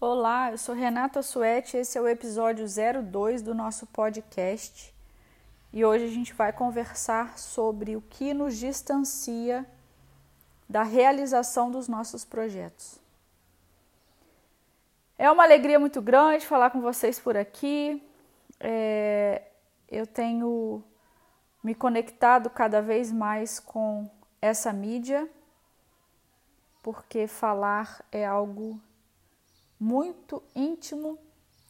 Olá, eu sou Renata Suete, esse é o episódio 02 do nosso podcast e hoje a gente vai conversar sobre o que nos distancia da realização dos nossos projetos. É uma alegria muito grande falar com vocês por aqui. É, eu tenho me conectado cada vez mais com essa mídia, porque falar é algo muito íntimo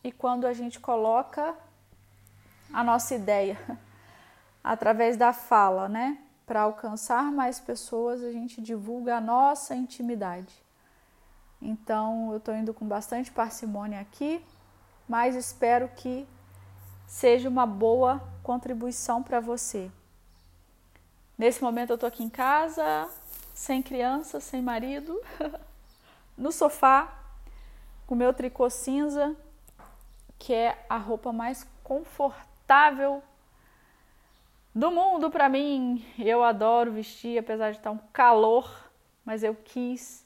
e quando a gente coloca a nossa ideia através da fala, né, para alcançar mais pessoas, a gente divulga a nossa intimidade. Então, eu estou indo com bastante parcimônia aqui, mas espero que seja uma boa contribuição para você. Nesse momento, eu estou aqui em casa, sem criança, sem marido, no sofá, com meu tricô cinza, que é a roupa mais confortável do mundo para mim. Eu adoro vestir, apesar de estar um calor, mas eu quis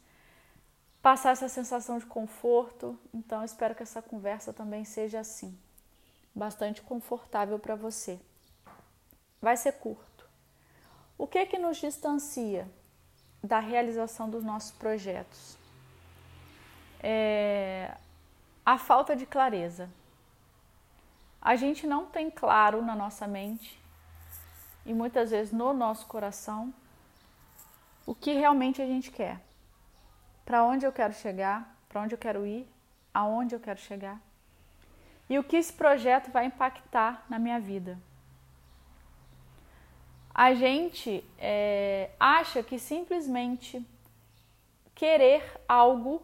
passar essa sensação de conforto. Então espero que essa conversa também seja assim, bastante confortável para você. Vai ser curto. O que é que nos distancia da realização dos nossos projetos? É a falta de clareza. A gente não tem claro na nossa mente e muitas vezes no nosso coração o que realmente a gente quer. Para onde eu quero chegar, para onde eu quero ir, aonde eu quero chegar. E o que esse projeto vai impactar na minha vida. A gente é, acha que simplesmente querer algo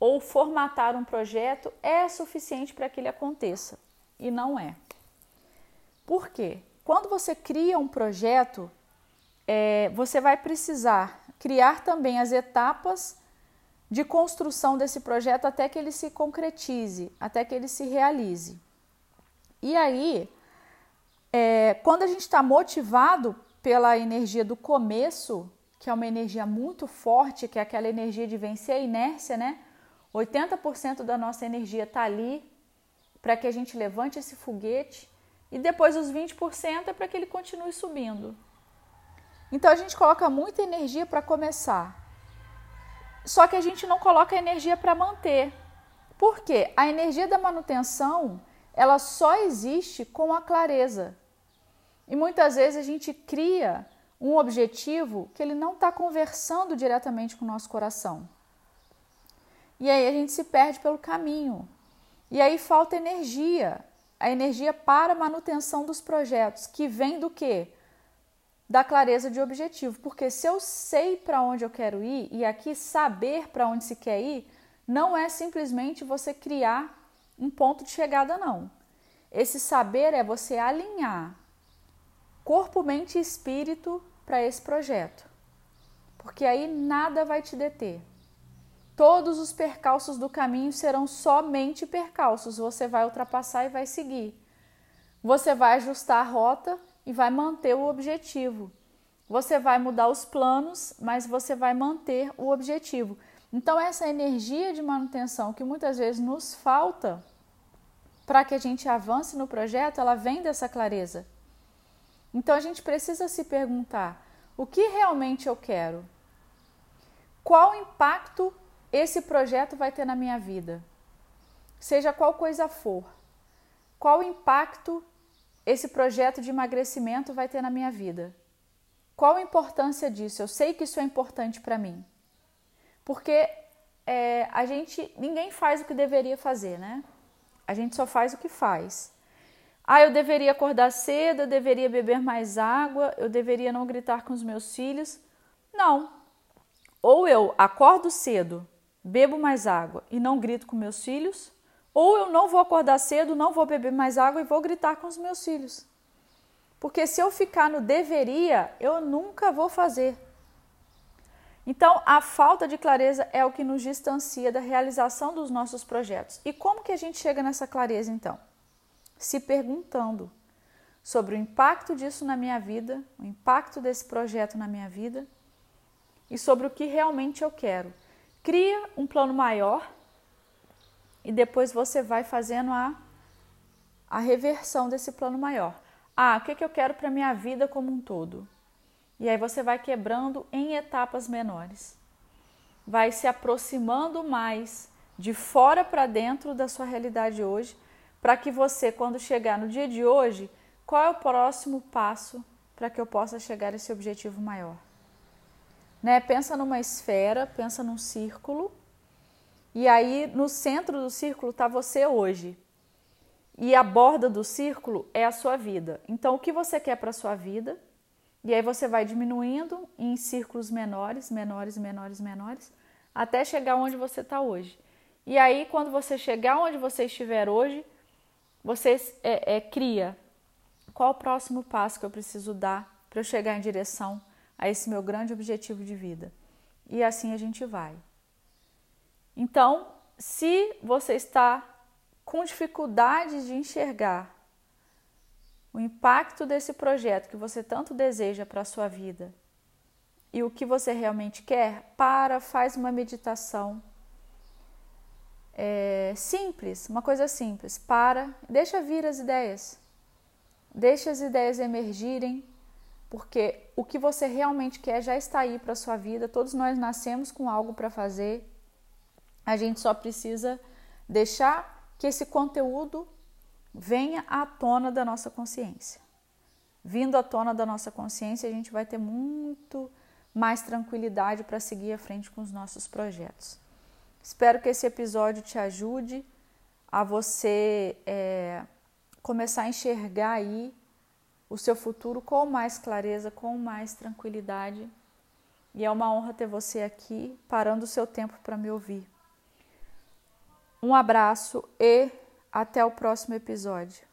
ou formatar um projeto é suficiente para que ele aconteça. E não é. Por quê? Quando você cria um projeto, é, você vai precisar criar também as etapas de construção desse projeto até que ele se concretize, até que ele se realize. E aí, é, quando a gente está motivado pela energia do começo, que é uma energia muito forte, que é aquela energia de vencer a inércia, né? 80% da nossa energia está ali para que a gente levante esse foguete e depois os 20% é para que ele continue subindo. Então a gente coloca muita energia para começar. Só que a gente não coloca energia para manter. Por quê? A energia da manutenção, ela só existe com a clareza. E muitas vezes a gente cria um objetivo que ele não está conversando diretamente com o nosso coração. E aí a gente se perde pelo caminho. E aí falta energia, a energia para a manutenção dos projetos, que vem do quê? Da clareza de objetivo. Porque se eu sei para onde eu quero ir, e aqui saber para onde se quer ir, não é simplesmente você criar um ponto de chegada, não. Esse saber é você alinhar corpo, mente e espírito para esse projeto. Porque aí nada vai te deter todos os percalços do caminho serão somente percalços. Você vai ultrapassar e vai seguir. Você vai ajustar a rota e vai manter o objetivo. Você vai mudar os planos, mas você vai manter o objetivo. Então, essa energia de manutenção que muitas vezes nos falta para que a gente avance no projeto, ela vem dessa clareza. Então, a gente precisa se perguntar: o que realmente eu quero? Qual o impacto esse projeto vai ter na minha vida? Seja qual coisa for. Qual impacto esse projeto de emagrecimento vai ter na minha vida? Qual a importância disso? Eu sei que isso é importante para mim. Porque é, a gente, ninguém faz o que deveria fazer, né? A gente só faz o que faz. Ah, eu deveria acordar cedo, eu deveria beber mais água, eu deveria não gritar com os meus filhos. Não. Ou eu acordo cedo bebo mais água e não grito com meus filhos, ou eu não vou acordar cedo, não vou beber mais água e vou gritar com os meus filhos. Porque se eu ficar no deveria, eu nunca vou fazer. Então, a falta de clareza é o que nos distancia da realização dos nossos projetos. E como que a gente chega nessa clareza então? Se perguntando sobre o impacto disso na minha vida, o impacto desse projeto na minha vida e sobre o que realmente eu quero. Cria um plano maior e depois você vai fazendo a, a reversão desse plano maior. Ah, o que, que eu quero para minha vida como um todo? E aí você vai quebrando em etapas menores. Vai se aproximando mais de fora para dentro da sua realidade hoje, para que você, quando chegar no dia de hoje, qual é o próximo passo para que eu possa chegar a esse objetivo maior? Né? Pensa numa esfera, pensa num círculo, e aí no centro do círculo está você hoje. E a borda do círculo é a sua vida. Então, o que você quer para a sua vida? E aí você vai diminuindo em círculos menores, menores, menores, menores, até chegar onde você está hoje. E aí, quando você chegar onde você estiver hoje, você é, é, cria qual o próximo passo que eu preciso dar para eu chegar em direção a esse meu grande objetivo de vida. E assim a gente vai. Então, se você está com dificuldade de enxergar o impacto desse projeto que você tanto deseja para a sua vida e o que você realmente quer, para, faz uma meditação é, simples, uma coisa simples. Para, deixa vir as ideias, deixa as ideias emergirem, porque o que você realmente quer já está aí para a sua vida. Todos nós nascemos com algo para fazer, a gente só precisa deixar que esse conteúdo venha à tona da nossa consciência. Vindo à tona da nossa consciência, a gente vai ter muito mais tranquilidade para seguir à frente com os nossos projetos. Espero que esse episódio te ajude a você é, começar a enxergar aí o seu futuro com mais clareza, com mais tranquilidade. E é uma honra ter você aqui, parando o seu tempo para me ouvir. Um abraço e até o próximo episódio.